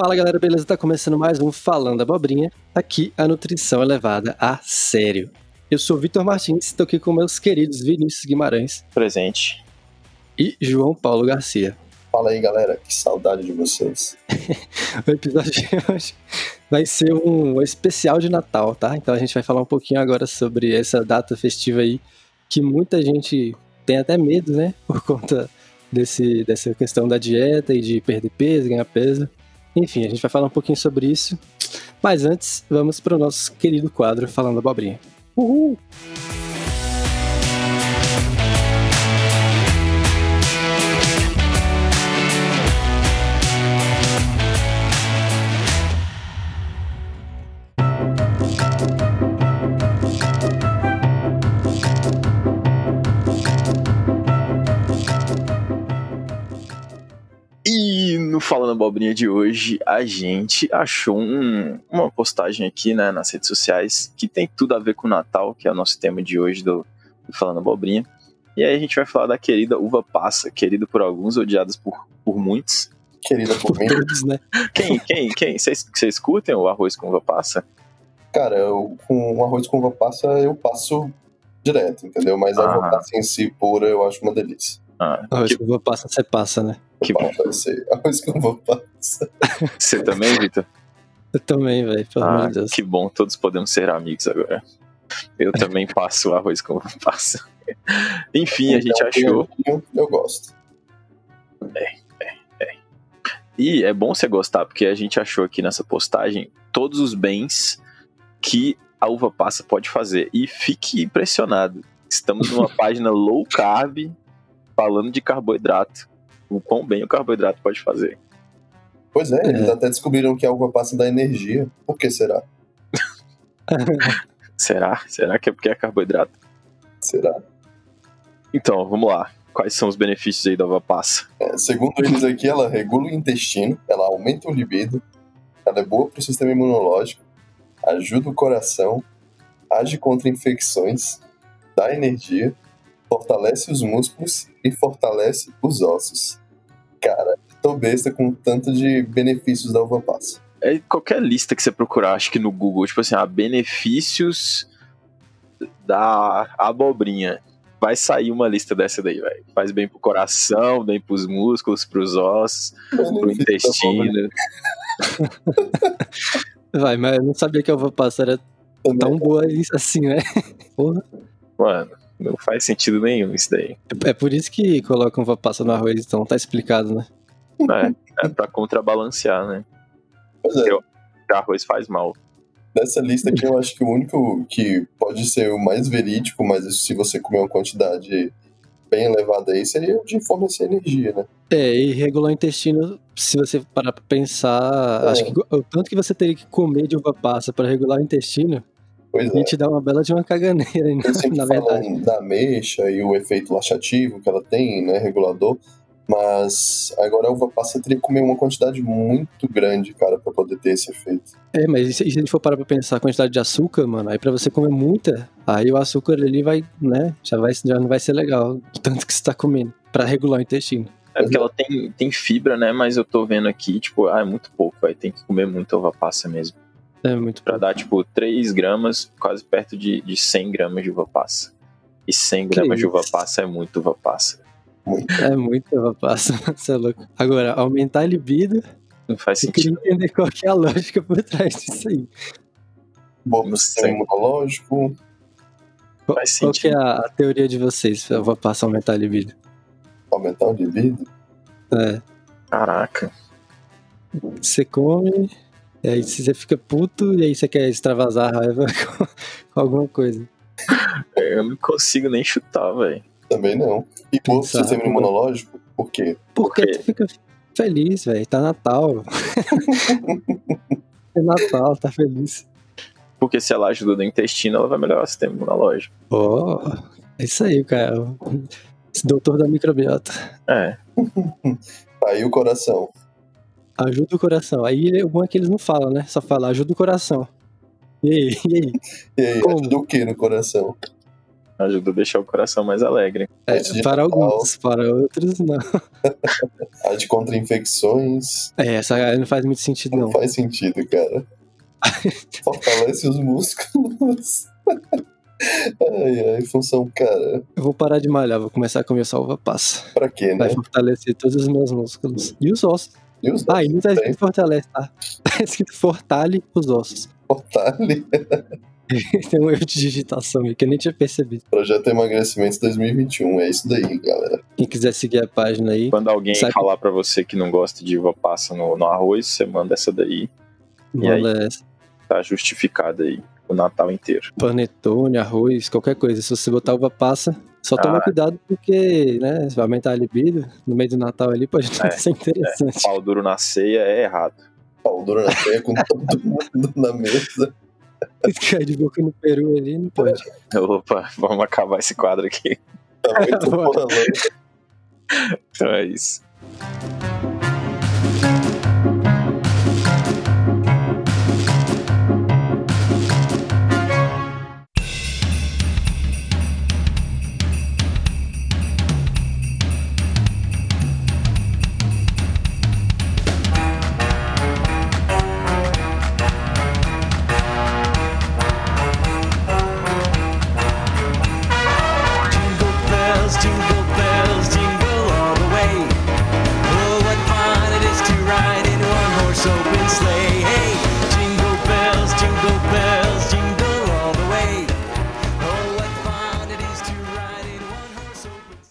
Fala galera, beleza? Tá começando mais um Falando Abobrinha. Aqui a nutrição é levada a sério. Eu sou Vitor Martins, estou aqui com meus queridos Vinícius Guimarães. Presente. E João Paulo Garcia. Fala aí galera, que saudade de vocês. o episódio de hoje vai ser um especial de Natal, tá? Então a gente vai falar um pouquinho agora sobre essa data festiva aí, que muita gente tem até medo, né? Por conta desse, dessa questão da dieta e de perder peso, ganhar peso. Enfim, a gente vai falar um pouquinho sobre isso. Mas antes, vamos para o nosso querido quadro Falando Abobrinha. Uhul! No Falando Abobrinha de hoje, a gente achou um, uma postagem aqui né, nas redes sociais que tem tudo a ver com o Natal, que é o nosso tema de hoje do, do Falando Abobrinha. E aí a gente vai falar da querida uva passa, querida por alguns, odiada por, por muitos. Querida por, por todos, né? Quem, quem, quem? Vocês, curtem o arroz com uva passa? Cara, eu, com arroz com uva passa eu passo direto, entendeu? Mas a ah. uva passa em si pura eu acho uma delícia. Ah, arroz que... com uva passa você passa, né? Que bom. Arroz com uva passa. Você também, Vitor? Eu também, velho, pelo ah, amor de Deus. Que bom, todos podemos ser amigos agora. Eu também passo arroz com uva passa. Enfim, então, a gente achou. Eu, eu gosto. É, é, é. E é bom você gostar, porque a gente achou aqui nessa postagem todos os bens que a uva passa pode fazer. E fique impressionado. Estamos numa página low carb falando de carboidrato o quão bem o carboidrato pode fazer. Pois é, eles é. até descobriram que a uva passa da energia. Por que será? será? Será que é porque é carboidrato? Será? Então, vamos lá. Quais são os benefícios aí da uva passa? É, segundo eles aqui, ela regula o intestino, ela aumenta o libido, ela é boa para o sistema imunológico, ajuda o coração, age contra infecções, dá energia, fortalece os músculos e fortalece os ossos. Cara, tô besta com tanto de benefícios da uva passa. É qualquer lista que você procurar, acho que no Google, tipo assim, ah, benefícios da abobrinha. Vai sair uma lista dessa daí, velho. Faz bem pro coração, bem pros músculos, pros ossos, Benefício pro intestino. Vai, mas eu não sabia que a uva passa era tão boa assim, né? Porra. Mano, não faz sentido nenhum isso daí. É por isso que colocam uva passa no arroz, então tá explicado, né? É, é pra contrabalancear, né? Pois é. o arroz faz mal. Dessa lista aqui, eu acho que o único que pode ser o mais verídico, mas se você comer uma quantidade bem elevada aí, seria o de fornecer energia, né? É, e regular o intestino, se você parar pra pensar, é. acho que o tanto que você teria que comer de uva passa para regular o intestino, Pois a gente é. dá uma bela de uma caganeira, né? na verdade. da mexa e o efeito laxativo que ela tem, né, regulador, mas agora a uva passa teria que comer uma quantidade muito grande, cara, para poder ter esse efeito. É, mas se a gente for parar pra pensar a quantidade de açúcar, mano, aí pra você comer muita, aí o açúcar ali vai, né, já, vai, já não vai ser legal, tanto que você tá comendo, para regular o intestino. É porque ela tem, tem fibra, né, mas eu tô vendo aqui, tipo, ah, é muito pouco, vai ter que comer muita uva passa mesmo. É muito Pra dar, tipo, 3 gramas, quase perto de, de 100 gramas de uva passa. E 100 gramas de uva passa é muito uva passa. É muito uva passa, você é louco. Agora, aumentar a libido... Não faz sentido. Eu queria entender qual é a lógica por trás disso aí. Bom, no sistema imunológico... Qual, qual que é a, a, teoria de vocês pra uva passa aumentar a libido? Aumentar o libido? É. Caraca. Você come e aí você fica puto e aí você quer extravasar a raiva com, com alguma coisa. Eu não consigo nem chutar, velho. Também não. E por sistema imunológico, por quê? Porque tu fica feliz, velho. Tá Natal. é Natal, tá feliz. Porque se ela ajuda no intestino, ela vai melhorar o sistema imunológico. Oh, é isso aí, cara. Esse doutor da microbiota. É. aí o coração. Ajuda o coração. Aí o bom é que eles não falam, né? Só fala, ajuda o coração. E aí? E aí? E aí, Como? ajuda o que no coração? Ajuda a deixar o coração mais alegre. É, de para Natal. alguns, para outros, não. Age contra infecções. É, essa aí não faz muito sentido, Não não. faz sentido, cara. Fortalece os músculos. ai, ai, função, cara. Eu vou parar de malhar, vou começar a comer salva passa. Pra quê, né? Vai fortalecer todos os meus músculos. E os ossos. E os Ah, não tá escrito fortalece, tá? Tá escrito fortale os ossos. Fortale. Tem um erro de digitação aí que eu nem tinha percebido. Projeto Emagrecimento 2021. É isso daí, galera. Quem quiser seguir a página aí, Quando alguém Sabe- falar pra você que não gosta de uva passa no, no arroz, você manda essa daí. E aí? rola essa. Tá justificada aí o Natal inteiro. panetone, arroz, qualquer coisa. Se você botar uva passa, só toma Ah. cuidado porque, né, vai aumentar a libido no meio do Natal ali, pode É, ser interessante. Pau duro na ceia é errado. Pau duro na ceia com todo mundo na mesa. Ficar de boca no peru ali, não pode. Opa, vamos acabar esse quadro aqui. Tá muito Bora. bolando. Então é isso.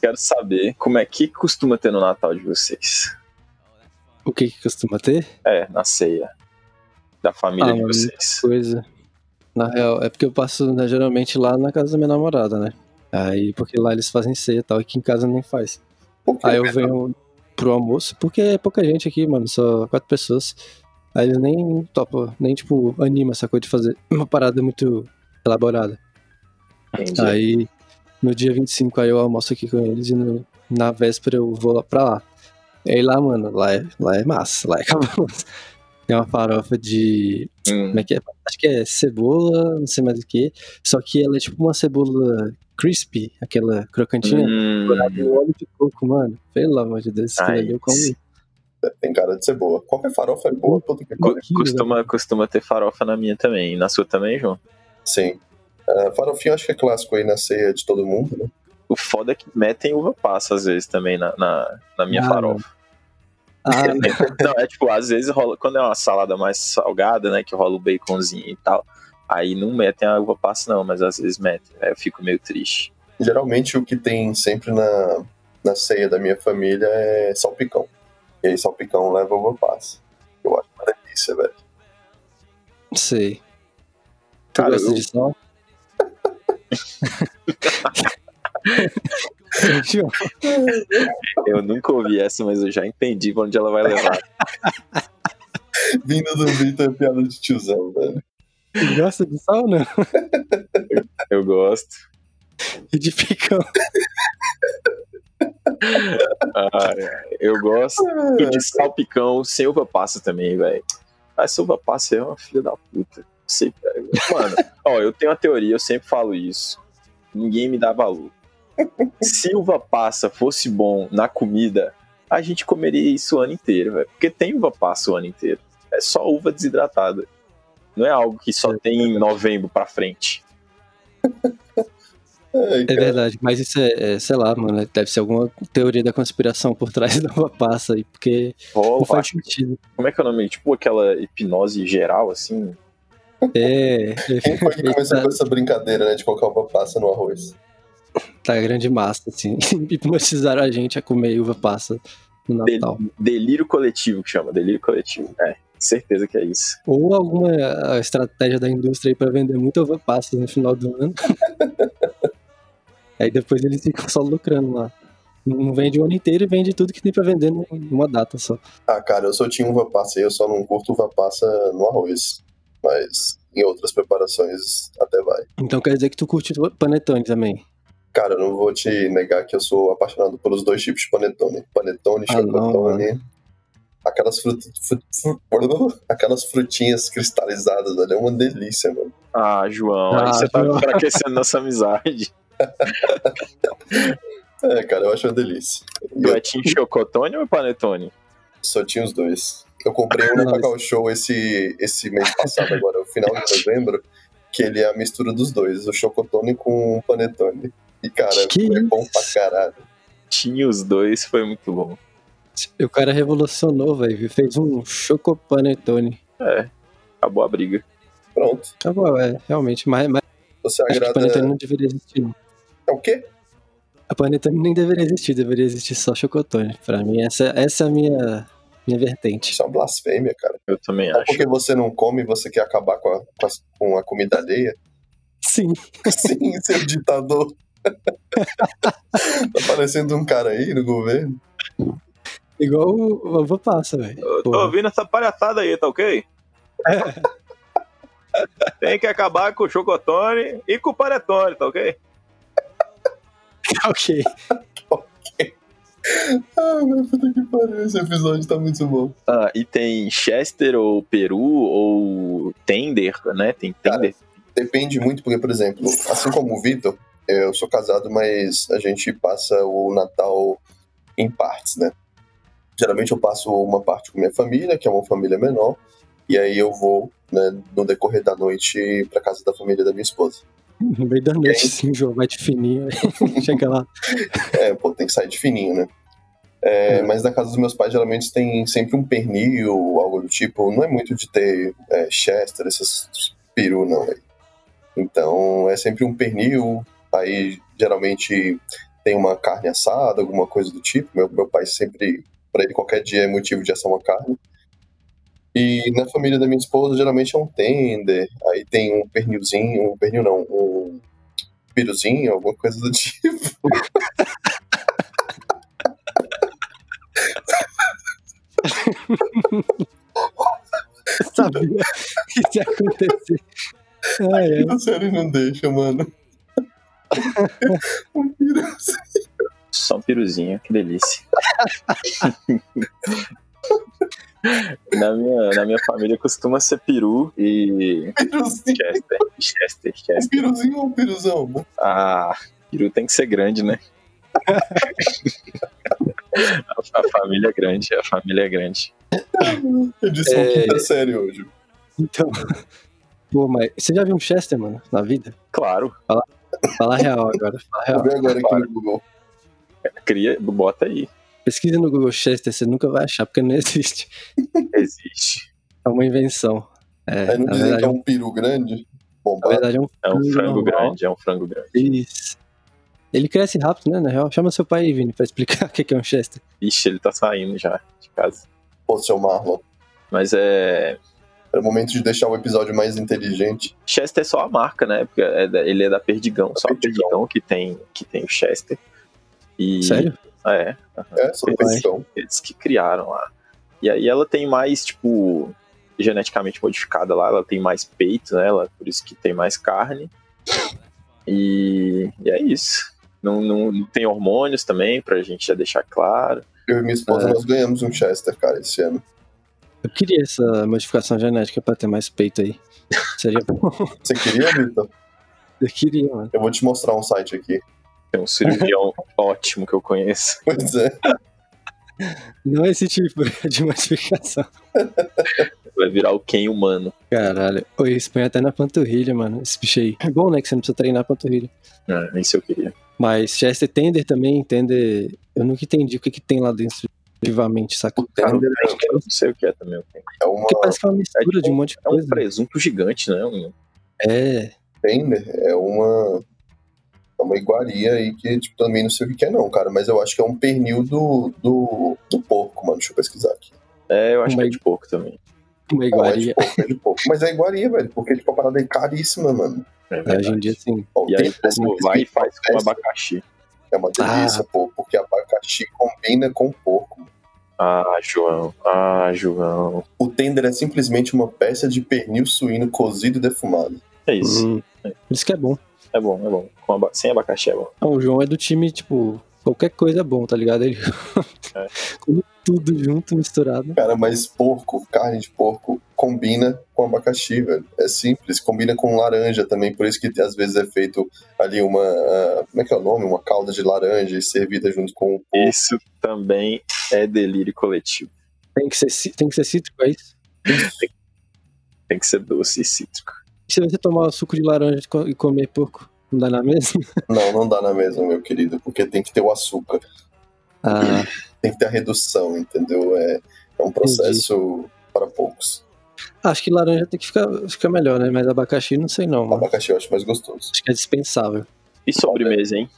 Quero saber como é que costuma ter no Natal de vocês. O que que costuma ter? É, na ceia. Da família Ah, de vocês. Coisa. Na real, é porque eu passo né, geralmente lá na casa da minha namorada, né? Aí, porque lá eles fazem ceia e tal, aqui em casa nem faz. Aí eu venho pro almoço, porque é pouca gente aqui, mano, só quatro pessoas. Aí eles nem topam, nem tipo, anima essa coisa de fazer uma parada muito elaborada. Entendi. Aí no dia 25 aí eu almoço aqui com eles e no- na véspera eu vou lá pra lá. E aí lá, mano, lá é, lá é massa, lá é cabuloso. Tem uma farofa de. Hum, Como é que é? Acho que é cebola, não sei mais o que. Só que ela é tipo uma cebola crispy, aquela crocantinha. hum, óleo de coco, mano. Pelo amor de Deus, aquilo ali eu comi. Tem cara de ser boa. Qualquer farofa é boa, puta que que costuma, costuma ter farofa na minha também. Na sua também, João? Sim. Ah, farofinha acho que é clássico aí na ceia de todo mundo, né? O foda é que metem uva passa às vezes também na, na, na minha Ah, farofa. Ah, Não, é tipo, às vezes rola, quando é uma salada mais salgada, né, que rola o baconzinho e tal, aí não metem a uva passa não, mas às vezes metem, aí eu fico meio triste. Geralmente o que tem sempre na, na ceia da minha família é salpicão. E aí salpicão leva uva passa. Eu acho uma delícia, velho. sei. Tu Cara, gosta eu- de sal? Eu nunca ouvi essa, mas eu já entendi pra onde ela vai levar. Vindo do Vitor é piada de tiozão, velho. tu gosta de sal ou não? Eu gosto. E de picão. Ai, eu gosto e de salpicão sem uva passa também, velho. Ah, Essa uva passa é uma filha da puta. Sei. Mano, ó, eu tenho uma teoria, eu sempre falo isso. Ninguém me dá valor. Se uva passa fosse bom na comida, a gente comeria isso o ano inteiro, velho. Porque tem uva passa o ano inteiro. É só uva desidratada. Não é algo que só tem em novembro pra frente. Ai, É cara. verdade, mas isso é, é, sei lá, mano, deve ser alguma teoria da conspiração por trás da uva passa aí, porque Rola, não faz sentido. como é que é o nome? Tipo aquela hipnose geral, assim. É, Quem foi que começou tá, com essa brincadeira, né, de colocar uva passa no arroz? tá grande massa, assim. Hipnotizaram a gente a comer uva passa no Del- Natal. delírio coletivo que chama, delírio coletivo. É, certeza que é isso. Ou alguma estratégia da indústria aí pra vender muita uva passa no final do ano. aí depois eles ficam só lucrando lá. Não vende o ano inteiro e vende tudo que tem pra vender numa data só. Ah, cara, eu só tinha uva passa e eu só não curto uva passa no arroz. Mas em outras preparações até vai. Então quer dizer que tu curte panetone também. Cara, eu não vou te negar que eu sou apaixonado pelos dois tipos de panetone. Panetone, Ah, não, chocotone. Aquelas, frut... fru- fru- Aquelas frutinhas cristalizadas, velho. É uma delícia, mano. Ah, João, aí Ah, você tá João. enfraquecendo nossa amizade. É, cara, eu acho uma delícia. Tu eu é Team Chocotone ou Panetone? só tinha os dois. Eu comprei um no. Cacau Show esse, esse mês passado, agora, no final de novembro, que ele é a mistura dos dois, o Chocotone com o Panetone. E, cara, Que é bom pra caralho. Tinha os dois, foi muito bom. O cara revolucionou, velho. Fez um chocopanetone. É, acabou a briga. Pronto. Acabou, é, realmente. Mas, mas Você acho que o agrada. panetone não deveria existir. não. É o quê? A panetone nem deveria existir, deveria existir só chocotone. Pra mim, essa, essa é a minha, minha vertente. Isso é uma blasfêmia, cara. Eu também Só acho. porque você não come e você quer acabar com a, com a, com a comida alheia? Sim. Sim, seu ditador. tá parecendo um cara aí no governo. Igual o Uva Passa, velho. Eu tô Porra. ouvindo essa palhaçada aí, tá ok? Tem que acabar com o Chocotone e com o Panetone, tá ok? ok. Ah, meu puta que pariu, esse episódio tá muito bom. Ah, e tem Chester ou Peru ou Tender, né? Tem Tender. Depende muito, porque, por exemplo, assim como o Vitor, eu sou casado, mas a gente passa o Natal em partes, né? Geralmente eu passo uma parte com minha família, que é uma família menor, e aí eu vou, né, no decorrer da noite pra casa da família da minha esposa. No meio da noite, sim, o jogo vai de fininho. Chega lá. É, pô, tem que sair de fininho, né? É, Mas na casa dos meus pais, geralmente tem sempre um pernil, algo do tipo. Não é muito de ter é, Chester, esses peru, não, velho. Então, é sempre um pernil. Aí, geralmente, tem uma carne assada, alguma coisa do tipo. Meu, meu pai sempre, pra ele, qualquer dia é motivo de assar uma carne. E na família da minha esposa, geralmente é um tender. Aí tem um pernilzinho, um pernil não, um piruzinho, alguma coisa do tipo. Sabia que isso ia acontecer. Ai, ai. A série não deixa, mano. um piruzinho. Só um piruzinho, que delícia. na, minha, na minha família costuma ser peru e Piruzinho. Chester. Chester, Um Chester. piruzinho ou um piruzão? Ah, peru tem que ser grande, né? a, a família é grande, a família é grande. Edição É. quinta série hoje. Então. Pô, mas você já viu um Chester, mano, na vida? Claro, Fala a real agora. Fala a Vou real. ver agora aqui no Google. cria, bota aí. Pesquisa no Google Chester, você nunca vai achar, porque não existe. Existe. É uma invenção. É, Aí não na, dizem verdade, que é é um- peru grande? na Bombado. verdade é um É um frango normal. grande, é um frango grande. Isso. Ele cresce rápido, né, na real? Chama seu pai aí, Vini, pra explicar o que que é um Chester. Ixi, ele tá saindo já de casa. Pô, seu Marlon. Mas é. É o momento de deixar o episódio mais inteligente. Chester é só a marca, né? Porque é da- ele é da Perdigão, só a Perdigão. Perdigão que tem, que tem o Chester. E, Sério? É, É, só Vai. questão. eles que criaram lá. E aí ela tem mais, tipo, geneticamente modificada lá, ela tem mais peito, né? Ela, por isso que tem mais carne. E, e é isso. Não, não, não tem hormônios também, pra gente já deixar claro. Eu e minha esposa, É. nós ganhamos um Chester, cara, esse ano. Eu queria essa modificação genética pra ter mais peito aí. Seria bom. Você queria, Vitor? Eu queria, mano. Eu vou te mostrar um site aqui. Tem um cirurgião ótimo que eu conheço. Pois é. Não esse tipo de modificação. Vai virar o Ken humano. Caralho. Oi, isso põe até na panturrilha, mano. Esse bicho aí. É bom, né? Que você não precisa treinar a panturrilha. É, isso eu queria. Mas Chester Tender também, Tender. Eu nunca entendi o que, que tem lá dentro vivamente, saca? O Tender Eu não sei o que é também. é uma Porque parece que é uma mistura de um monte de É um coisa. presunto gigante, né? Um- É. Tender, é uma é uma iguaria aí que tipo, também não sei o que é não, cara, mas eu acho que é um pernil do, do, do porco, mano. Deixa eu pesquisar aqui. É, eu acho Uma que é de porco também. Uma Não, é de iguaria. porco, é de porco. Mas é iguaria, velho, porque tipo, a parada é caríssima, mano. É É, hoje em dia, sim. Ó, E aí o povo vai e faz com abacaxi. É uma delícia, Ah. pô, porque abacaxi combina com porco. Ah, João. Ah, João. O tender é simplesmente uma peça de pernil suíno cozido e defumado. É isso. Hum, por isso que é bom. É bom, é bom. Aba- Sem abacaxi é bom. Ah, o João é do time, tipo, qualquer coisa é bom, tá ligado? Ele É. tudo junto, misturado. Cara, mas porco, carne de porco, combina com abacaxi, velho. É simples. Combina com laranja também, por isso que às vezes é feito ali uma. ah, como é que é o nome? Uma calda de laranja e servida junto com o Isso também é delírio coletivo. Tem que ser, tem que ser cítrico, é isso? Tem que ser doce e cítrico. Se você tomar o suco de laranja e co- comer porco, não dá na mesma? Não, não dá na mesma, meu querido, porque tem que ter o açúcar, Ah, tem que ter a redução, entendeu? É, é um processo para poucos. acho que laranja tem que ficar, ficar melhor, né? Mas abacaxi não sei não. mano. Abacaxi eu acho mais gostoso. Acho que é dispensável. E sobremesa, hein?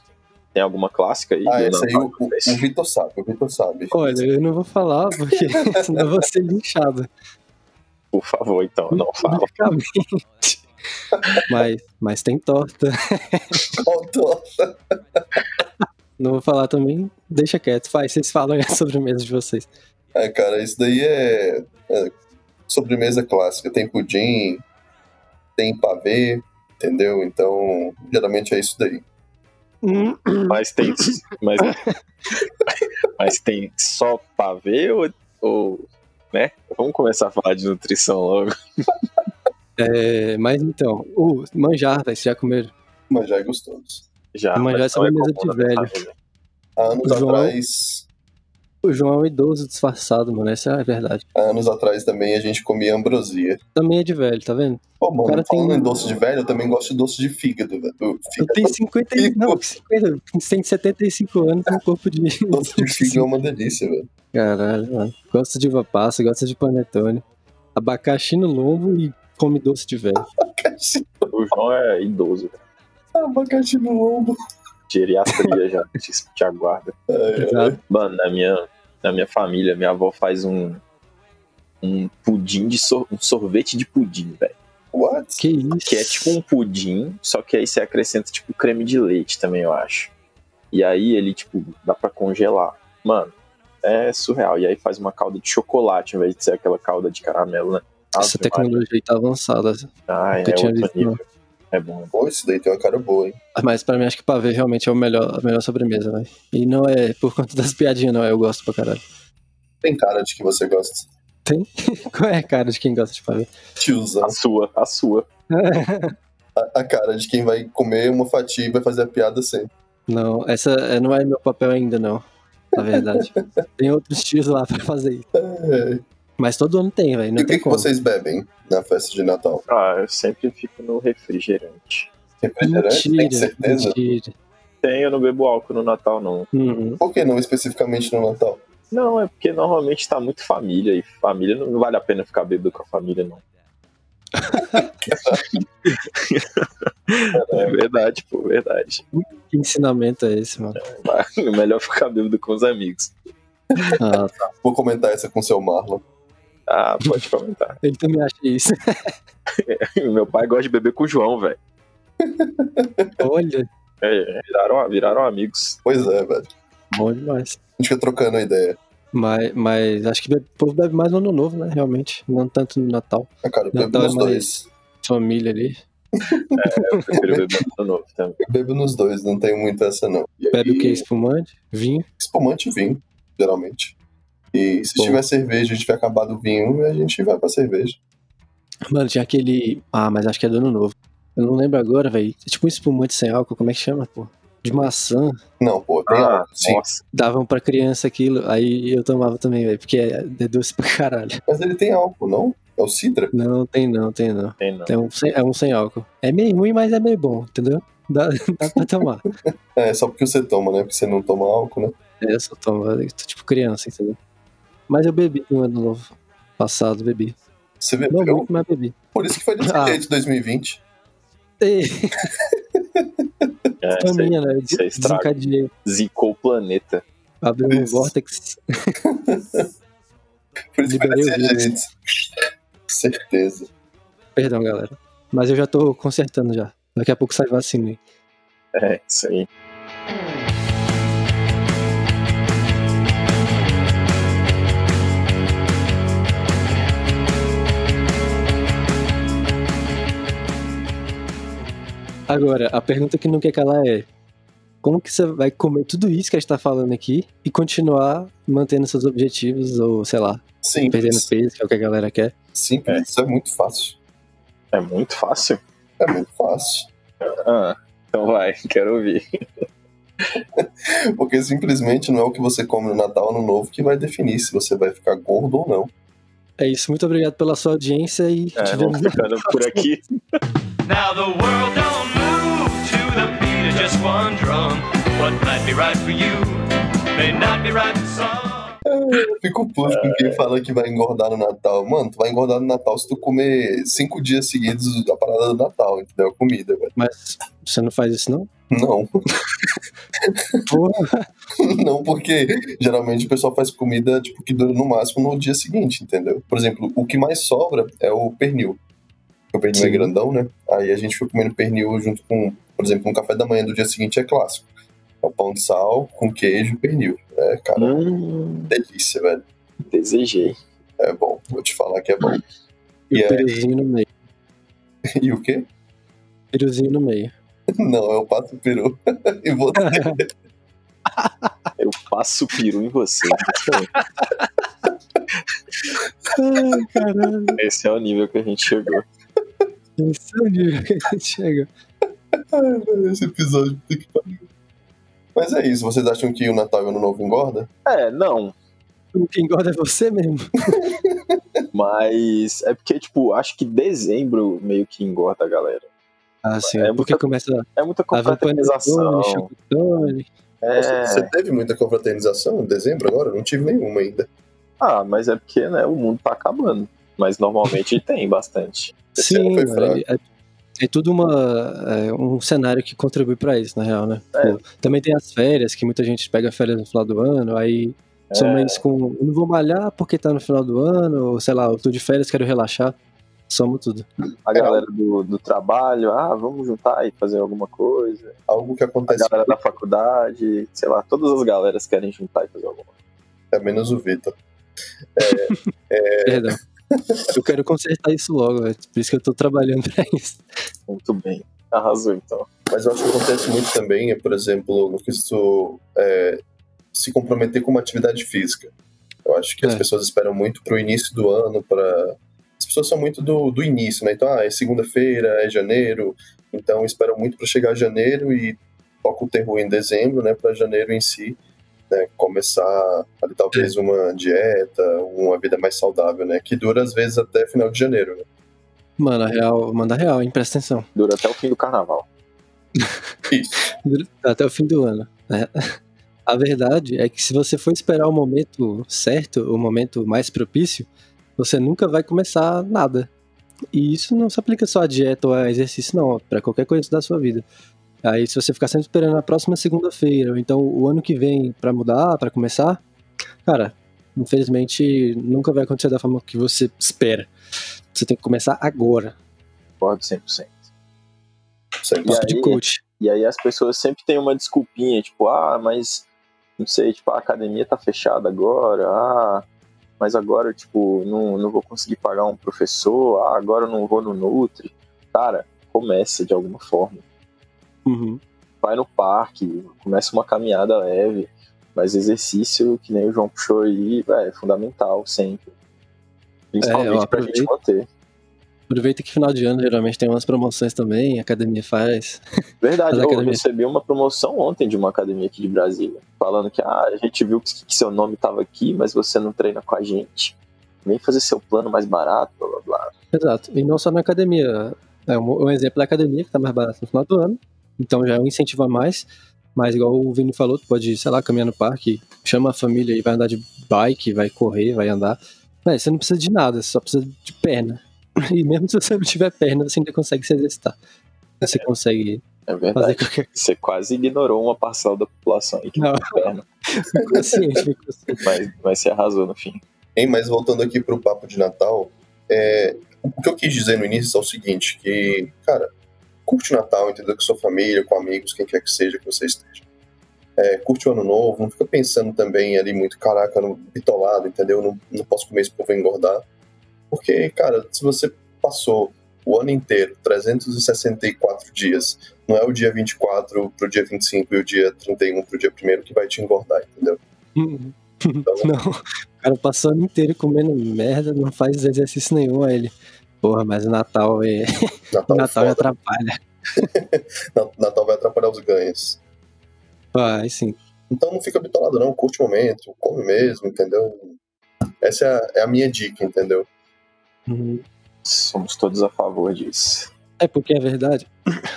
Tem alguma clássica aí? Ah, do esse aí o, o, o Vitor sabe, o Vitor sabe. Olha, eu não vou falar, porque senão eu vou ser linchado. Por favor, então, não fala. Mas, mas tem torta. Qual torta? Não vou falar também, deixa quieto. Faz, vocês falam aí a sobremesa de vocês. É, cara, isso daí é, é sobremesa clássica. Tem pudim, tem pavê, entendeu? Então, geralmente é isso daí. Hum, Mas tem. Mas, mas tem só pavê ou, ou. Né? Vamos começar a falar de nutrição logo. É, mas então, o manjar, velho, vocês já comeram? Mas já é gostoso. Já. Mas já é sobremesa comum de minha velho. família. Há anos O João- atrás, O João é um idoso disfarçado, mano, essa é a verdade. há anos atrás também a gente comia ambrosia. Também é de velho, tá vendo? Pô, mano, cara falando tem- em doce de velho, eu também gosto de doce de fígado, velho. Eu tenho 50, e- não, 50, tem 75 anos com um corpo de... doce de fígado é uma delícia, velho. Caralho, mano. Gosta de uva passa, gosta de panetone. Abacaxi no lombo e come doce de velho. Abacaxi, O João é idoso. abacaxi no lombo. Geriatria já te, te aguarda. É, é. Exato. Mano, na minha, na minha família, minha avó faz um. Um pudim de sor- um sorvete de pudim, velho. What? Que isso? Que é tipo um pudim, só que aí você acrescenta tipo creme de leite também, eu acho. E aí ele, tipo, dá pra congelar. Mano, é surreal. E aí faz uma calda de chocolate, ao invés de ser aquela calda de caramelo, né? Essa tecnologia aí tá avançada. Nunca é tinha outro visto, nível. É bom. Pô, isso daí tem uma cara boa, hein? Mas pra mim, acho que pavê realmente é o melhor, a melhor sobremesa, velho. E não é por conta das piadinhas, não. Eu gosto pra caralho. Tem cara de que você gosta. Qual é a cara de quem gosta de pavê? Tiozão. A sua, a sua. A, a cara de quem vai comer uma fatia e vai fazer a piada sempre. não, essa é- não é meu papel ainda, não. Na verdade. tem outros tios lá pra fazer isso. É. Mas todo ano tem, velho. E o que, que vocês bebem na festa de Natal? Ah, eu sempre fico no refrigerante. Refrigerante? Tem certeza? mentira. Tem, eu não bebo álcool no Natal, não. Uhum. Por que não especificamente no Natal? Não, é porque normalmente tá muito família, e família não, não vale a pena ficar bebendo com a família, não. É verdade, pô, verdade. Que ensinamento é esse, mano? É melhor ficar bêbado com os amigos. Ah, tá. Vou comentar essa com o seu Marlon. Ah, pode comentar. Ele também acha isso. Meu pai gosta de beber com o João, velho. Olha, É, viraram, viraram amigos. Pois é, velho. bom demais. A gente fica trocando a ideia. Mas, mas acho que bebe- o povo bebe mais no ano novo, né? Realmente. Não tanto no Natal. Ah, cara, eu bebo Natal é nos mais- dois. Família ali. Eu prefiro beber no novo também. Eu bebo nos dois, não tenho muito essa não. E Bebe aí, o que? Espumante? Vinho? Espumante e vinho, geralmente. E se Bom. tiver cerveja e tiver acabado o vinho, a gente vai pra cerveja. Mano, tinha aquele. Ah, mas acho que é do ano novo. Eu não lembro agora, velho. É tipo um espumante sem álcool, como é que chama, pô? De maçã. Não, pô, tem Ah, álcool, sim. nossa. Davam pra criança aquilo, aí eu tomava também, velho. Porque é é doce pra caralho. Mas ele tem álcool, não? É o Citra? Não, tem não, tem não. Tem não. É um sem, é um sem álcool. É meio ruim, mas é meio bom, entendeu? Dá, dá pra tomar. É, só porque você toma, né? Porque você não toma álcool, né? É, eu só tomo, eu tô tipo criança, entendeu? Mas eu bebi no ano novo passado, bebi. Você Não bebeu? muito, mas bebi. Por isso que foi desse Ah. jeito 2020. Ei, É, foi você minha, né? Desencadeei. zicou o planeta. Abriu um vórtex. Por isso Liberei o jeito. Certeza. Perdão, galera. Mas eu já tô consertando já. Daqui a pouco sai vacina aí. É, isso aí. Agora, a pergunta que não quer calar é: como que você vai comer tudo isso que a gente tá falando aqui e continuar mantendo seus objetivos, ou sei lá, Sim. perdendo peso, que é o que a galera quer? Simples, isso é muito fácil. É muito fácil. É muito fácil. Ah, então vai, quero ouvir. Porque simplesmente não é o que você come no Natal ou no Novo que vai definir se você vai ficar gordo ou não. É isso, muito obrigado pela sua audiência e É, te vamos vemos ficando por aqui. Now the world don't move to the beat of just one drum. What might be right for you may not be right for some. Fico puto com quem fala que vai engordar no Natal. Mano, tu vai engordar no Natal se tu comer cinco dias seguidos a parada do Natal, entendeu? Comida, velho. Mas você não faz isso, não? Não, Porra. não, porque geralmente o pessoal faz comida tipo, que dura no máximo no dia seguinte, entendeu? Por exemplo, o que mais sobra é o pernil. O pernil é Sim. grandão, né? Aí a gente fica comendo pernil junto com, por exemplo, um café da manhã do dia seguinte é clássico. É o pão de sal com queijo e pernil. É, cara, Hum, delícia, velho. desejei. É bom, vou te falar que é bom. E E o é- peruzinho no meio. E o quê? Peruzinho no meio. Não, é o pato peru. e você? Eu passo peru em você. Ai, caralho. Esse é o nível que a gente chegou. Esse é o nível que a gente. Ai, velho, esse episódio, puta que pariu. Mas é isso, vocês acham que o Natal e o Ano Novo engorda? É, não. O que engorda é você mesmo. Mas é porque, tipo, acho que dezembro meio que engorda a galera. Ah, sim. É porque muita- começa É muita confraternização. É... Você teve muita confraternização em dezembro agora? Eu Não tive nenhuma ainda. Ah, mas é porque, né, o mundo tá acabando. Mas normalmente tem bastante. Esse Sim, foi é, é tudo uma, é, um cenário que contribui pra isso, na real, né? É. Pô, também tem as férias, que muita gente pega férias no final do ano, aí soma É. isso com eu não vou malhar porque tá no final do ano, ou sei lá, eu tô de férias, quero relaxar. Soma tudo. A galera do, do trabalho, ah, vamos juntar e fazer alguma coisa. Algo que A acontece galera da faculdade, sei lá, todas as galeras querem juntar e fazer alguma coisa. é menos o Vitor. Perdão. Eu quero consertar isso logo, é por isso que eu tô trabalhando pra isso. Muito bem. Arrasou, então. Mas eu acho que acontece muito também, é, por exemplo, no quesito é, se comprometer com uma atividade física. Eu acho que as É. pessoas esperam muito pro início do ano, para as pessoas são muito do, do início, né? Então, ah, é segunda-feira, é janeiro, então esperam muito para chegar janeiro e toca o terror em dezembro, né? Para janeiro em si, né? Começar ali talvez uma dieta, uma vida mais saudável, né? Que dura às vezes até final de janeiro. Né? Mano, a real, manda real, hein? Presta atenção. Dura até o fim do carnaval. Isso. Até o fim do ano. né? A verdade é que se você for esperar o momento certo, o momento mais propício, você nunca vai começar nada. E isso não se aplica só a dieta ou a exercício, não, para qualquer coisa da sua vida. Aí se você ficar sempre esperando a próxima segunda-feira, ou então o ano que vem para mudar, para começar, cara, infelizmente nunca vai acontecer da forma que você espera. Você tem que começar agora. Concordo 100%. Sempre. E Papo de aí? coach. E aí as pessoas sempre têm uma desculpinha, tipo, ah, mas não sei, tipo, a academia tá fechada agora, ah, mas agora, tipo, não, não vou conseguir pagar um professor, ah, agora eu não vou no Nutri. Cara, começa de alguma forma. Uhum. Vai no parque, começa uma caminhada leve, mas exercício, que nem o João puxou aí, véio, é fundamental sempre. Principalmente ó, pra gente manter. Aproveita que final de ano geralmente tem umas promoções também, a academia faz. Verdade, eu academia. recebi uma promoção ontem de uma academia aqui de Brasília, falando que ah, a gente viu que, que seu nome estava aqui, mas você não treina com a gente. Vem fazer seu plano mais barato, blá blá blá. Exato. E não só na academia. É um, um exemplo da academia, que tá mais barato no final do ano. Então já é um incentivo a mais. Mas igual o Vini falou, tu pode, sei lá, caminhar no parque, chama a família e vai andar de bike, vai correr, vai andar. Véi, você não precisa de nada, você só precisa de perna. E mesmo se você não tiver perna, você ainda consegue se exercitar. Você consegue É fazer verdade. qualquer Você quase ignorou uma parcela da população aí que Não. não tem perna. Consciente, consciente. mas, mas você arrasou no fim. Hein, mas voltando aqui pro papo de Natal, é, o que eu quis dizer no início é o seguinte, que, cara, curte o Natal, entendeu? Com sua família, com amigos, quem quer que seja que você esteja. É, curte o Ano Novo, não fica pensando também ali muito, caraca, no bitolado, entendeu? Não, não posso comer isso porque eu vou engordar. Porque, cara, se você passou o ano inteiro, 364 dias, não é o dia 24 pro dia 25 e o dia 31 pro dia 1 que vai te engordar, entendeu? Uhum. Não, o cara passou o ano inteiro comendo merda, não faz exercício nenhum, aí ele. Porra, mas o Natal é. Natal, O é Natal foda. atrapalha. Na- Natal vai atrapalhar os ganhos. Vai, sim. Então não fica bitolado, não. Curte o momento, come mesmo, entendeu? Essa é a, é a minha dica, entendeu? Uhum. Somos todos a favor disso. É porque é verdade.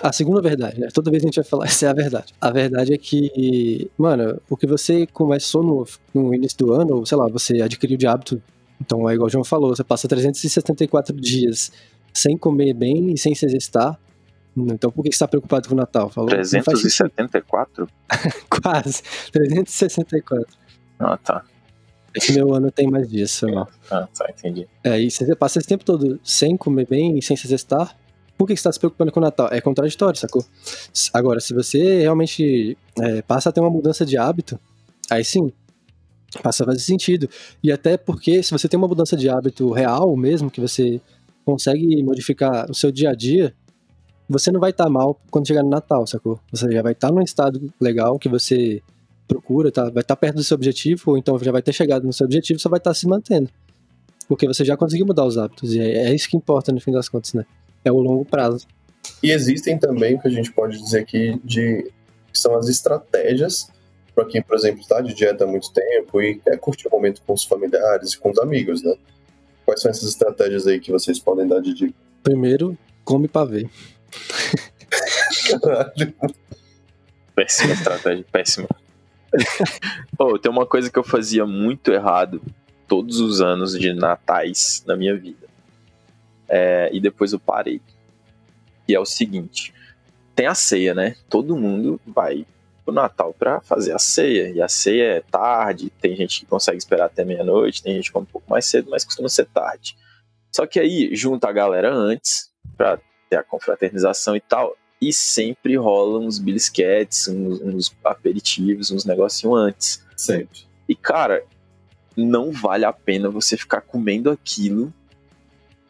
A segunda verdade, né? Toda vez a gente vai falar, essa é a verdade. A verdade é que, mano, o que você começou no, no início do ano, ou sei lá, você adquiriu de hábito. Então, é igual o João falou, você passa 374 dias sem comer bem e sem se exercitar. Então, por que você está preocupado com o Natal? Falou, não faz sentido. 374? Quase. 364. Ah, tá. Esse meu ano tem mais dias, foi mal. Ah, tá, entendi. É, e você passa esse tempo todo sem comer bem e sem se exercitar, por que você está se preocupando com o Natal? É contraditório, sacou? Agora, se você realmente é, passa a ter uma mudança de hábito, aí sim, passa a fazer sentido. E até porque se você tem uma mudança de hábito real mesmo, que você consegue modificar o seu dia a dia, você não vai estar mal quando chegar no Natal, sacou? Você já vai estar num estado legal que você procura, tá? vai estar perto do seu objetivo, ou então já vai ter chegado no seu objetivo, só vai estar se mantendo. Porque você já conseguiu mudar os hábitos, e é, é isso que importa no fim das contas, né? É o longo prazo. E existem também o que a gente pode dizer aqui de que são as estratégias para quem, por exemplo, está de dieta há muito tempo e quer curtir o momento com os familiares e com os amigos, né? Quais são essas estratégias aí que vocês podem dar de dica? Primeiro, come pra ver. Caralho. Péssima estratégia, péssima. Pô, tem uma coisa que eu fazia muito errado todos os anos de natais na minha vida. É, e depois eu parei. E é o seguinte: tem a ceia, né? Todo mundo vai pro Natal pra fazer a ceia. E a ceia é tarde, tem gente que consegue esperar até meia-noite, tem gente que come um pouco mais cedo, mas costuma ser tarde. Só que aí junta a galera antes pra ter a confraternização e tal. E sempre rola uns belisquetes, uns, uns aperitivos, uns negocinho antes. Sempre. E, cara, não vale a pena você ficar comendo aquilo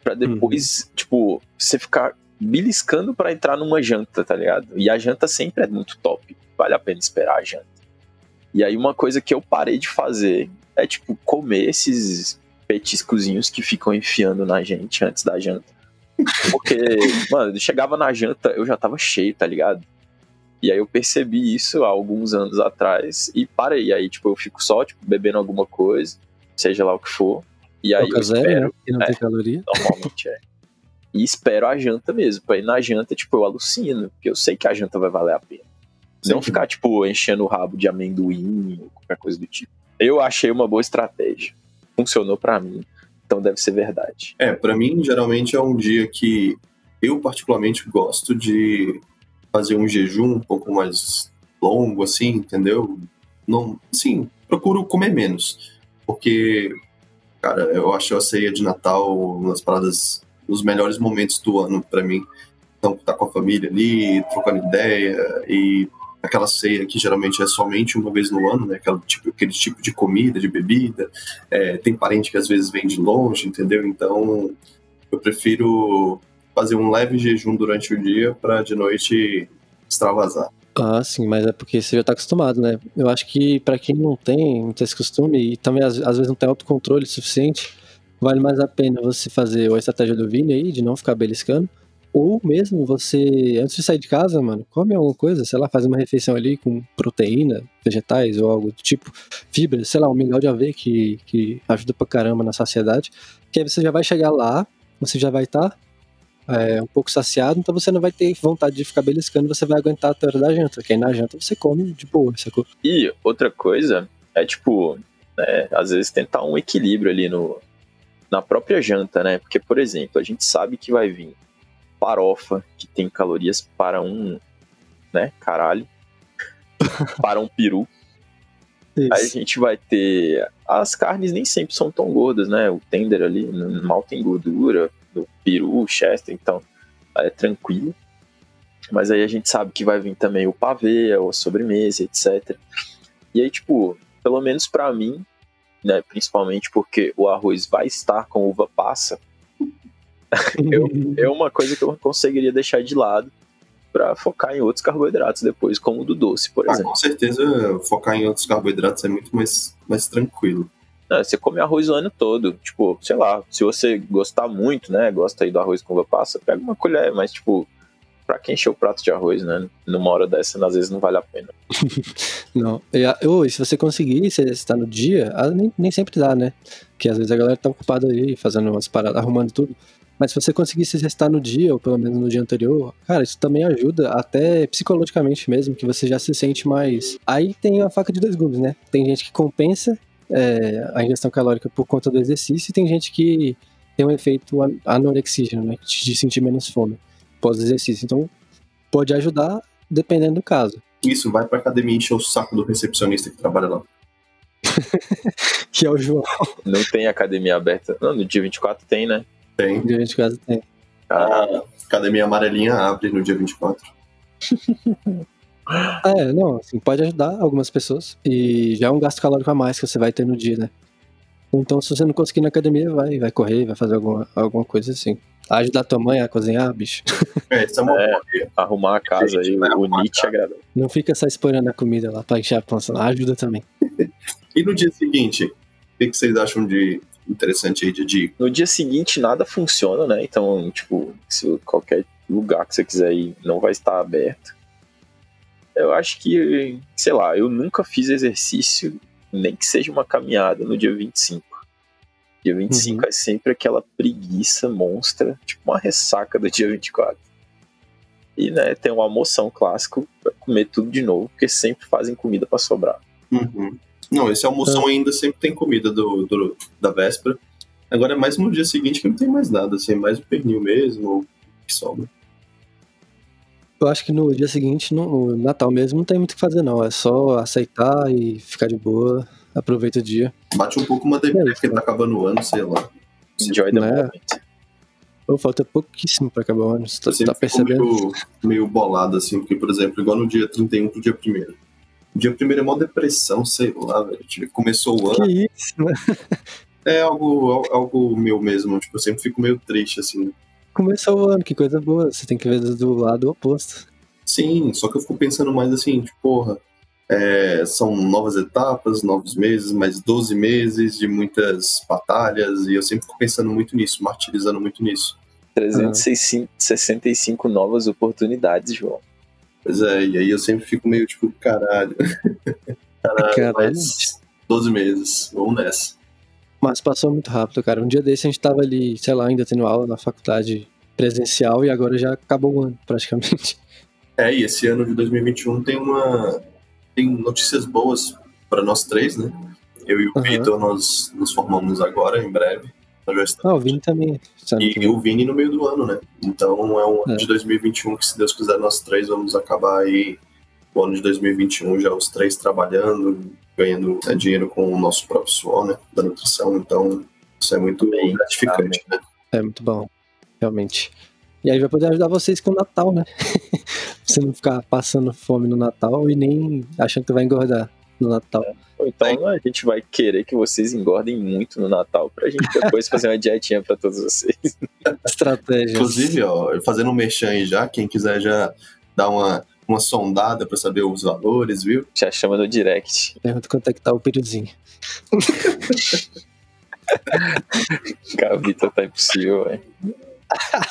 pra depois, tipo, você ficar beliscando pra entrar numa janta, tá ligado? E a janta sempre é muito top. Vale a pena esperar a janta. E aí, uma coisa que eu parei de fazer é, tipo, comer esses petiscozinhos que ficam enfiando na gente antes da janta. Porque, mano, chegava na janta, eu já tava cheio, tá ligado? E aí eu percebi isso há alguns anos atrás e parei. Aí, tipo, eu fico só, tipo, bebendo alguma coisa, seja lá o que for. E aí Coca eu zero, né? espero, Que não é. tem caloria. normalmente é. E espero a janta mesmo. Pra ir na janta, tipo, eu alucino, porque eu sei que a janta vai valer a pena. Não Sim. ficar, tipo, enchendo o rabo de amendoim ou qualquer coisa do tipo. Eu achei uma boa estratégia. Funcionou pra mim. Então deve ser verdade. É, pra mim, geralmente é um dia que eu particularmente gosto de fazer um jejum um pouco mais longo, assim, entendeu? Não, assim, procuro comer menos, porque, cara, eu acho a ceia de Natal uma das paradas, os melhores momentos do ano pra mim. Então, tá com a família ali, trocando ideia e aquela ceia que geralmente é somente uma vez no ano, né? Aquela, tipo, aquele tipo de comida, de bebida. É, tem parente que às vezes vem de longe, entendeu? Então, eu prefiro fazer um leve jejum durante o dia para de noite extravasar. Ah, sim, mas é porque você já tá acostumado, né? Eu acho que pra quem não tem muito esse costume e também às, às vezes não tem autocontrole suficiente, vale mais a pena você fazer a estratégia do Vini aí, de não ficar beliscando, ou mesmo você, antes de sair de casa, mano, come alguma coisa, sei lá, faz uma refeição ali com proteína, vegetais ou algo do tipo, fibra, sei lá, um mingau de aveia que, que ajuda pra caramba na saciedade, que aí você já vai chegar lá, você já vai estar é, um pouco saciado, então você não vai ter vontade de ficar beliscando, você vai aguentar até a hora da janta, que aí na janta você come de boa, sacou? E outra coisa é, tipo, né, às vezes tentar um equilíbrio ali no, na própria janta, né? Porque, por exemplo, a gente sabe que vai vir farofa, que tem calorias para um, né, caralho, para um peru. Aí a Isso. gente vai ter. As carnes nem sempre são tão gordas, né? O tender ali mal tem gordura, o peru, o chester, então é tranquilo. Mas aí a gente sabe que vai vir também o pavê, a sobremesa, etc. E aí, tipo, pelo menos pra mim, né? Principalmente porque o arroz vai estar com uva passa, é uma coisa que eu conseguiria deixar de lado. pra focar em outros carboidratos depois, como o do doce, por Ah, exemplo. com certeza, focar em outros carboidratos é muito mais, mais tranquilo. Não, você come arroz o ano todo. Tipo, sei lá, se você gostar muito, né? Gosta aí do arroz com uva passa, pega uma colher, mas tipo, pra quem encher o prato de arroz, né? Numa hora dessa, às vezes não vale a pena. Não. E, a- e se você conseguir, se está no dia, ah, nem, nem sempre dá, né? Porque às vezes a galera tá ocupada aí, fazendo umas paradas, arrumando tudo. Mas se você conseguir se exercitar no dia, ou pelo menos no dia anterior, cara, isso também ajuda, até psicologicamente mesmo, que você já se sente mais. Aí tem a faca de dois gumes, né? Tem gente que compensa é, a ingestão calórica por conta do exercício, e tem gente que tem um efeito an- anorexígeno, né? De sentir menos fome pós-exercício. Então, pode ajudar dependendo do caso. Isso, vai pra academia encher o saco do recepcionista que trabalha lá. Que é o João. Não tem academia aberta. Não, no dia 24 tem, né? Tem. De gente casa tem. A academia amarelinha abre no dia 24. É, não, assim, pode ajudar algumas pessoas. E já é um gasto calórico a mais que você vai ter no dia, né? Então, se você não conseguir ir na academia, vai, vai correr, vai fazer alguma, alguma coisa assim. Ajudar tua mãe a cozinhar, bicho. É, isso é uma É. arrumar a casa aí, o Nietzsche agrada. Não fica só explorando a comida lá pra encher a pança. Ajuda também. E no dia seguinte, o que vocês acham de interessante aí de dica? No dia seguinte nada funciona, né? Então, tipo, se qualquer lugar que você quiser ir não vai estar aberto. Eu acho que, sei lá, eu nunca fiz exercício, nem que seja uma caminhada no dia 25. Dia 25 é sempre aquela preguiça monstra, tipo uma ressaca do dia 24. E, né, tem um almoção clássico pra comer tudo de novo, porque sempre fazem comida pra sobrar. Uhum. Não, esse almoção ainda sempre tem comida do, do- da véspera. Agora é mais no dia seguinte que não tem mais nada, assim, é mais o pernil mesmo, ou o que sobra. Eu acho que no dia seguinte, no Natal mesmo, não tem muito o que fazer, não. É só aceitar e ficar de boa. Aproveita o dia. Bate um pouco uma deprê, É porque né? tá acabando o ano, sei lá. Enjoy the Né? Pô, falta pouquíssimo pra acabar o ano. Você tá, tá percebendo? meio, meio bolado, assim, porque, por exemplo, igual no dia 31 pro dia 1 O dia 1 é mó depressão, sei lá, velho. Tipo, começou o ano. Que isso, né? É algo, algo meu mesmo, tipo, eu sempre fico meio triste, assim. Começou o ano, que coisa boa. Você tem que ver do lado oposto. Sim, só que eu fico pensando mais assim, tipo, porra, é, são novas etapas, novos meses, mais 12 meses de muitas batalhas, e eu sempre fico pensando muito nisso, martirizando muito nisso. 365 novas oportunidades, João. Pois é, e aí eu sempre fico meio tipo, caralho. caralho, Caralho. mas 12 meses, vamos nessa. Mas passou muito rápido, cara. Um dia desse a gente tava ali, sei lá, ainda tendo aula na faculdade presencial e agora já acabou o ano, praticamente. É, e esse ano de 2021 tem uma. tem notícias boas para nós três, né? Eu e o Aham. Vitor, nós nos formamos agora, em breve. Estamos Ah, o Vini também. E o Vini no meio do ano, né? Então é um ano É. de 2021 que, se Deus quiser, nós três vamos acabar aí o ano de 2021 já os três trabalhando, ganhando né, dinheiro com o nosso próprio suor, né? Da nutrição. Então isso é muito Bem, gratificante, né? É muito bom, realmente. E aí vai poder ajudar vocês com o Natal, né? você não ficar passando fome no Natal e nem achando que vai engordar no Natal. Ou Então a gente vai querer que vocês engordem muito no Natal pra gente depois fazer uma dietinha pra todos vocês. Estratégias. Inclusive, ó, fazendo um merchan aí já, quem quiser já dar uma, uma sondada para saber os valores, viu? Já chama no direct. Pergunta quanto é que tá o períodozinho. Cara, o Vitor tá impossível, velho.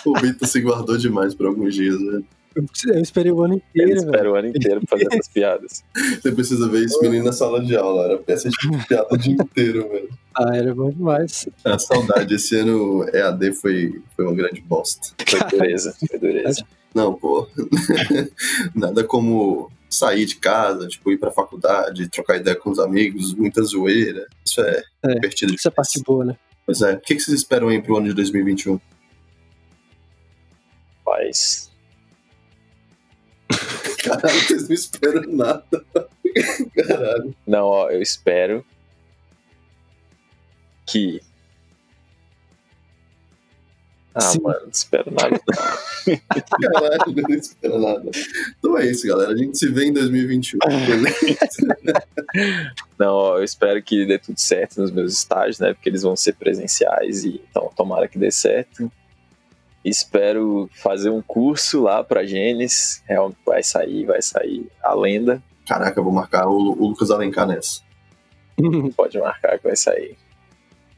O Vitor se guardou demais por alguns dias, né? Eu eu esperei o ano inteiro, velho. espera o ano inteiro pra fazer essas piadas. Você precisa ver esse menino na sala de aula, era peça de piada o dia inteiro, velho. Ah, era bom demais. A saudade, esse ano EAD foi, foi uma grande bosta. Foi dureza, foi dureza. Não, pô. Nada como sair de casa, tipo, ir pra faculdade, trocar ideia com os amigos, muita zoeira. Isso é, É, divertido Isso é parte boa, né? Pois é. O que, que vocês esperam aí pro ano de 2021? Mas Caralho, vocês não esperam nada. Caralho. Não, ó, eu espero que. Ah, Sim. mano, não espero nada. Caralho, não espero nada. Então é isso, galera. A gente se vê em 2021. beleza? Não, ó, eu espero que dê tudo certo nos meus estágios, né? Porque eles vão ser presenciais e então tomara que dê certo. Espero fazer um curso lá pra Gênesis. Realmente vai sair, vai sair a lenda. Caraca, eu vou marcar o, o Lucas Alencar nessa. Pode marcar que vai sair.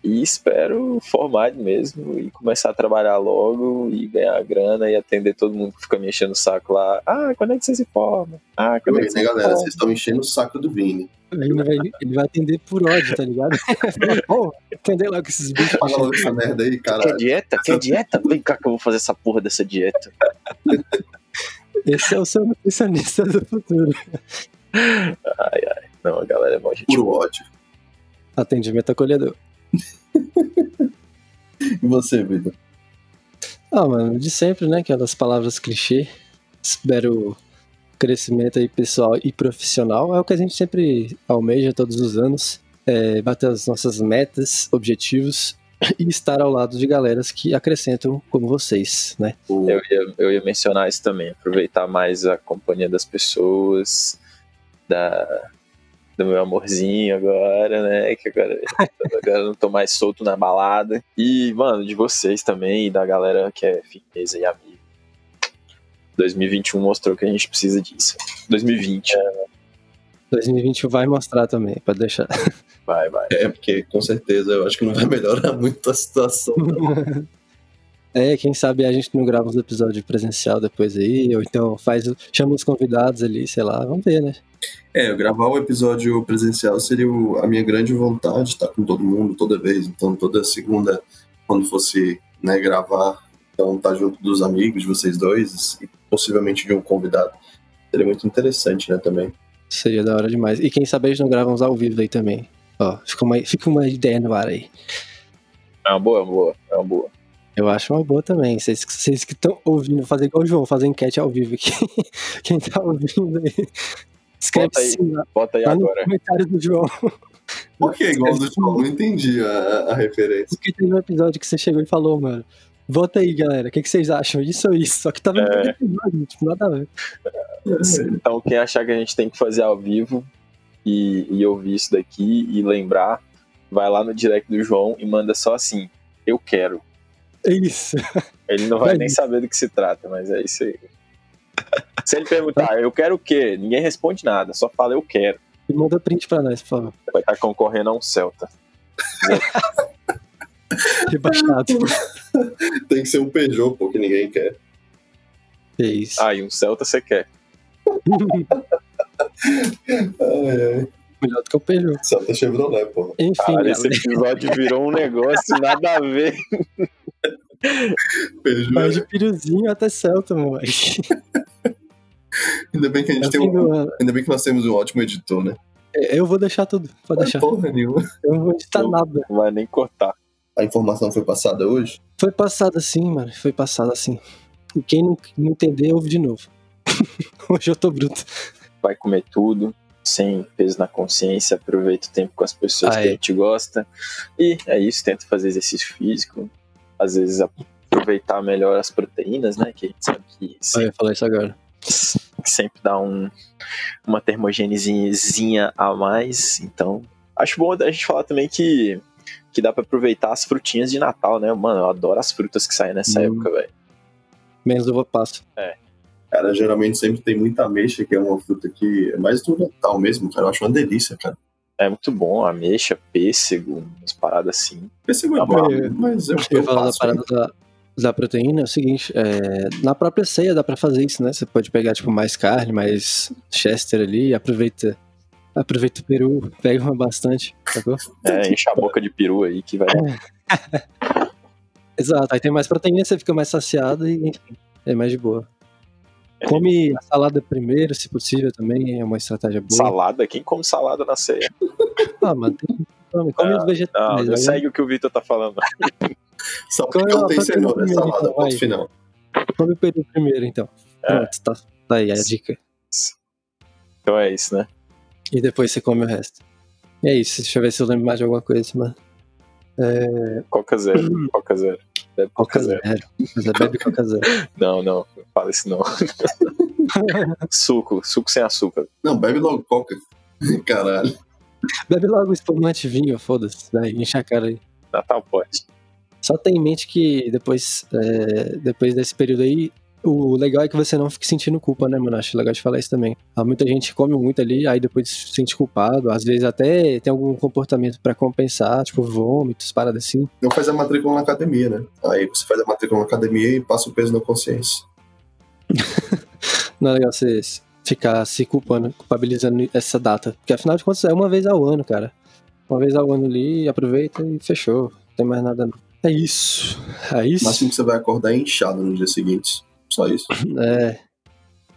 E espero formar mesmo e começar a trabalhar logo e ganhar grana e atender todo mundo que fica me enchendo o saco lá. Ah, quando é que você se forma? Ah, quando é que né, você se galera? forma? Vocês estão enchendo o saco do Vini. Ele vai, ele vai atender por ódio, tá ligado? Pô, entendeu lá com esses bichos. Fala logo essa merda aí, Quer caralho. dieta? Quer dieta? Vem cá que eu vou fazer essa porra dessa dieta. Esse é o seu nutricionista do futuro. Não, a galera é mó gente. Puro ódio. Atendimento acolhedor. E você, Vitor? Ah, mano, de sempre, né? Aquelas palavras clichê. Espero crescimento aí pessoal e profissional. É o que a gente sempre almeja todos os anos. É, bater as nossas metas, objetivos e estar ao lado de galeras que acrescentam como vocês, né? Eu ia, eu ia mencionar isso também, aproveitar mais a companhia das pessoas, da, do meu amorzinho agora, né? Que agora, agora eu não tô mais solto na balada. E, mano, de vocês também, e da galera que é firmeza e amigo. 2021 mostrou que a gente precisa disso. 2020. 2021 vai mostrar também, pode deixar. Vai, vai. É, porque com certeza eu acho que não vai melhorar muito a situação. não. É, quem sabe a gente não grava uns episódios presencial depois aí, ou então faz, chama os convidados ali, sei lá, vamos ver, né? É, eu gravar o episódio presencial seria o- a minha grande vontade, estar com todo mundo toda vez. Então, toda segunda, quando fosse né, gravar, então tá junto dos amigos de vocês dois e possivelmente de um convidado. Seria muito interessante, né, também. Seria da hora demais. E quem sabe a gente não grava uns ao vivo aí também. Ó, fica uma, fica uma ideia no ar aí. É uma boa, é uma boa, é uma boa. Eu acho uma boa também. Vocês, vocês que estão ouvindo, fazer igual o João, fazer enquete ao vivo aqui. Quem tá ouvindo aí, escreve Bota aí. sim Bota aí lá no agora. comentário do João. Por que igual do João? Não entendi a, a referência. Porque teve um episódio que você chegou e falou, mano. Vota aí, galera. O que, que vocês acham? Isso ou isso? Só que tava É. episódio, tipo, nada a ver. Então, quem achar que a gente tem que fazer ao vivo e, e ouvir isso daqui e lembrar, vai lá no direct do João e manda só assim: Eu quero. É isso. Ele não vai Vai nem isso. saber do que se trata, mas é isso aí. Se ele perguntar, eu quero o quê? Ninguém responde nada, só fala eu quero. E manda print pra nós, por favor. Vai estar concorrendo a um Celta. Rebaixado. Tem que ser um Peugeot, pô, que ninguém quer. É isso. Ah, e um Celta você quer. Ai, ai. Melhor do que o Peugeot. Celta Chevrolet, pô. Enfim, Cara, esse episódio virou um negócio nada a ver. Vai de piruzinho até Celta, moleque. Ainda bem que a gente É o tem um. Ainda bem que nós temos um ótimo editor, né? É, Eu vou deixar tudo. Pode Não deixar. porra nenhuma. Eu não vou editar Não. nada. Não vai nem cortar. A informação foi passada hoje? Foi passado assim, mano. Foi passado assim. E quem não, não entender, ouve de novo. Hoje eu tô bruto. vai comer tudo, sem peso na consciência, aproveita o tempo com as pessoas Ah, que a gente gosta. E é isso, tenta fazer exercício físico, às vezes aproveitar melhor as proteínas, né? Que a gente sabe que Eu sempre, ia falar isso agora. que sempre dá um, uma termogênezinha a mais. Então, acho bom a gente falar também que, que dá pra aproveitar as frutinhas de Natal, né? Mano, eu adoro as frutas que saem nessa Hum. época, velho. Menos uva passa. Cara, geralmente sempre tem muita ameixa, que é uma fruta que é mais do Natal mesmo, cara. Eu acho uma delícia, cara. É muito bom, ameixa, pêssego, umas paradas assim. Pêssego é Ah, bom, eu- mas eu, Eu eu ia falar da parada da, da proteína, é o seguinte, é, na própria ceia dá pra fazer isso, né? Você pode pegar, tipo, mais carne, mais chester ali, aproveita, aproveita o peru, pega uma bastante, sacou? É, enche a boca de peru aí que vai Exato, aí tem mais proteína, você fica mais saciado e, enfim, é mais de boa. Come a salada primeiro, se possível, também, é uma estratégia boa. Salada? Quem come salada na ceia? Ah, mano, tem, come, come Ah, os vegetais. Não, não segue o que o Vitor tá falando. Qual é a tem cenoura, primeiro, salada, então, ponto vai. final. Come o peru primeiro, então. É. Pronto, tá, tá aí a dica. Então é isso, né? E depois você come o resto. E é isso, deixa eu ver se eu lembro mais de alguma coisa, mano. Coca zero. Coca zero. Bebe Coca Coca zero. bebe Coca zero. Não, não. Não fala isso não. suco. Suco sem açúcar. Não, bebe logo coca. Caralho. Bebe logo espumante vinho, foda-se. Daí enche a cara aí. Natal pode. Só tem em mente que depois, é, depois desse período aí, o legal é que você não fique sentindo culpa, né, mano? Acho legal de falar isso também. Há muita gente come muito ali, aí depois se sente culpado. Às vezes até tem algum comportamento pra compensar, tipo vômitos, paradas assim. Não faz a matrícula na academia, né? Aí você faz a matrícula na academia e passa o peso na consciência. Não é legal você ficar se culpando, culpabilizando essa data. Porque afinal de contas é uma vez ao ano, cara. Uma vez ao ano ali, aproveita e fechou. Não tem mais nada não. É isso. É O isso. máximo que você vai acordar é inchado no dia seguinte. Só isso. É.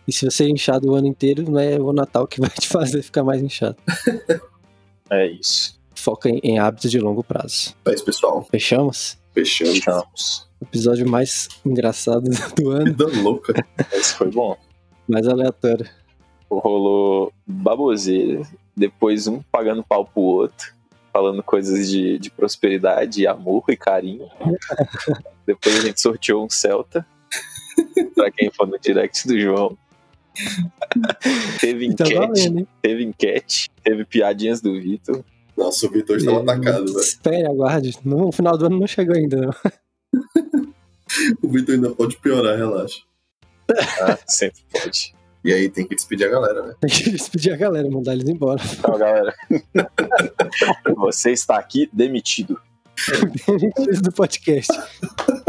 E se você é inchado o ano inteiro, não é o Natal que vai te fazer ficar mais inchado. É isso. Foca em, em hábitos de longo prazo. É isso, pessoal. Fechamos? Fechando. Fechamos. Episódio mais engraçado do ano, Vida louca. Esse foi bom. mais aleatório. Rolou baboseira, depois um pagando pau pro outro, falando coisas de, de prosperidade, amor e carinho. depois a gente sorteou um Celta, quem for no direct do João. teve Tá enquete, valendo, teve enquete, teve piadinhas do Vitor. Nossa, o Vitor estava É, atacado, velho. Espere, aguarde. No final do ano não chegou ainda, não. O Vitor ainda pode piorar, relaxa. Ah, sempre pode. E aí tem que despedir a galera, né? Tem que despedir a galera, mandar eles embora. Então, galera, você está aqui demitido. Demitido do podcast.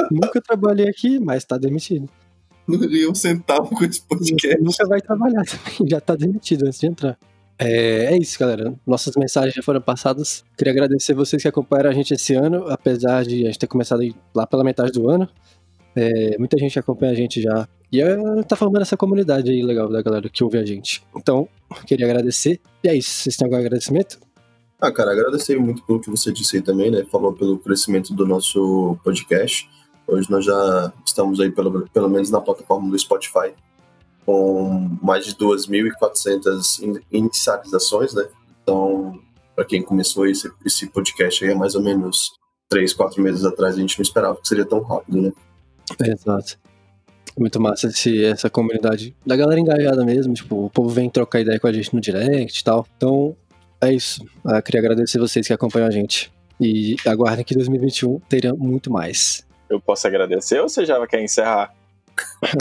Nunca trabalhei aqui, mas tá demitido. Não ganhei um centavo com esse podcast. Nunca vai trabalhar também, já tá demitido antes de entrar. É, é isso, galera. Nossas mensagens já foram passadas. Queria agradecer vocês que acompanharam a gente esse ano, apesar de a gente ter começado lá pela metade do ano. É, muita gente acompanha a gente já. E é, tá formando essa comunidade aí legal da galera que ouve a gente. Então, queria agradecer. E é isso. Vocês têm algum agradecimento? Ah, cara, agradecer muito pelo que você disse aí também, né? Falou pelo crescimento do nosso podcast. Hoje nós já estamos aí, pelo, pelo menos na plataforma do Spotify, com mais de 2.400 in- inicializações, né? Então, para quem começou esse, esse podcast aí há mais ou menos 3, 4 meses atrás, a gente não esperava que seria tão rápido, né? Exato. Muito massa esse, essa comunidade da galera engajada mesmo. Tipo, o povo vem trocar ideia com a gente no direct e tal. Então, é isso. Eu queria agradecer vocês que acompanham a gente. E aguardem que 2021 terá muito mais. Eu posso agradecer ou você já quer encerrar?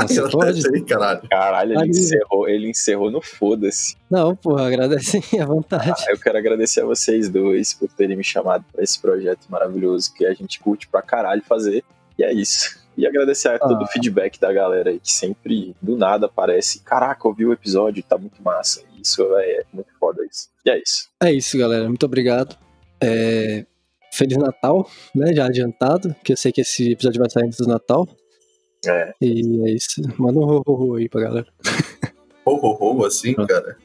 Você pode? Aí, caralho. Caralho, ele encerrou, ele encerrou no foda-se. Não, porra, agradecem à vontade. Ah, eu quero agradecer a vocês dois por terem me chamado para esse projeto maravilhoso que a gente curte pra caralho fazer. E é isso. E agradecer a todo Ah. o feedback da galera aí que sempre, do nada, aparece. Caraca, ouvi o episódio, tá muito massa. Isso é muito foda isso. E é isso. É isso, galera. Muito obrigado. É, Feliz Natal, né? Já adiantado, que eu sei que esse episódio vai sair antes do Natal. É. E é isso. Manda um ho, ho, ho aí pra galera. Ho, ho, ho, assim, cara.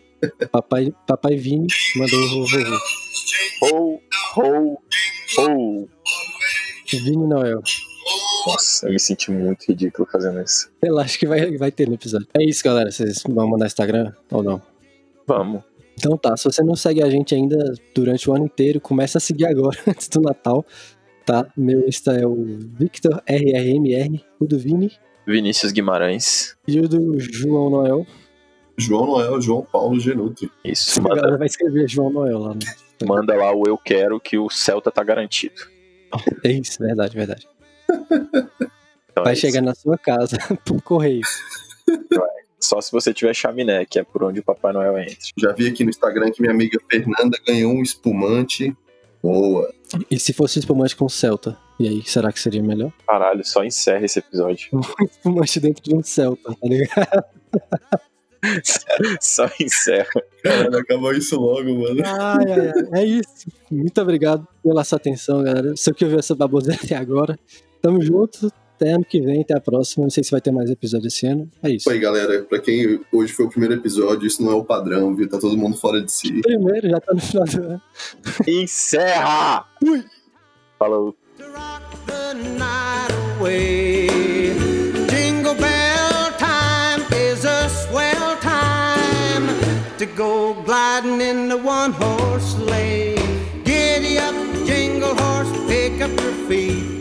Papai, papai Vini mandou um ho, ho, ho. Ho, ho, ho. Vini Noel. Nossa, eu me senti muito ridículo fazendo isso. Relaxa que vai, vai ter no episódio. É isso, galera. Vocês vão mandar Instagram ou não? Vamos. Então tá, se você não segue a gente ainda durante o ano inteiro, começa a seguir agora, antes do Natal, tá? Meu Insta é o Victor RRMR, o do Vini Vinícius Guimarães. e o do João Noel. João Noel, João Paulo Genuto. Isso, A manda, galera vai escrever João Noel lá. No... manda lá o eu quero que o Celta tá garantido. É isso, verdade, verdade. Então Vai é chegar na sua casa por correio. Só se você tiver chaminé, que é por onde o Papai Noel entra. Já vi aqui no Instagram que minha amiga Fernanda ganhou um espumante. Boa. E se fosse espumante com Celta? E aí, será que seria melhor? Caralho, só encerra esse episódio. Espumante dentro de um Celta, tá ligado? só encerra. Caralho, acabou isso logo, mano. Ai, ai, ai. É isso. Muito obrigado pela sua atenção, galera. Você que ouviu essa baboseira até agora. Tamo junto. Até ano que vem, até a próxima. Não sei se vai ter mais episódio esse ano. É isso. Aí, galera. Pra quem hoje foi o primeiro episódio, isso não é o padrão, viu? Tá todo mundo fora de si. Primeiro, já tá no final do ano. Encerra! Falou. to rock the night away. Jingle bell time is a swell time to go gliding in the one horse sleigh. Giddy up, jingle horse, pick up your feet.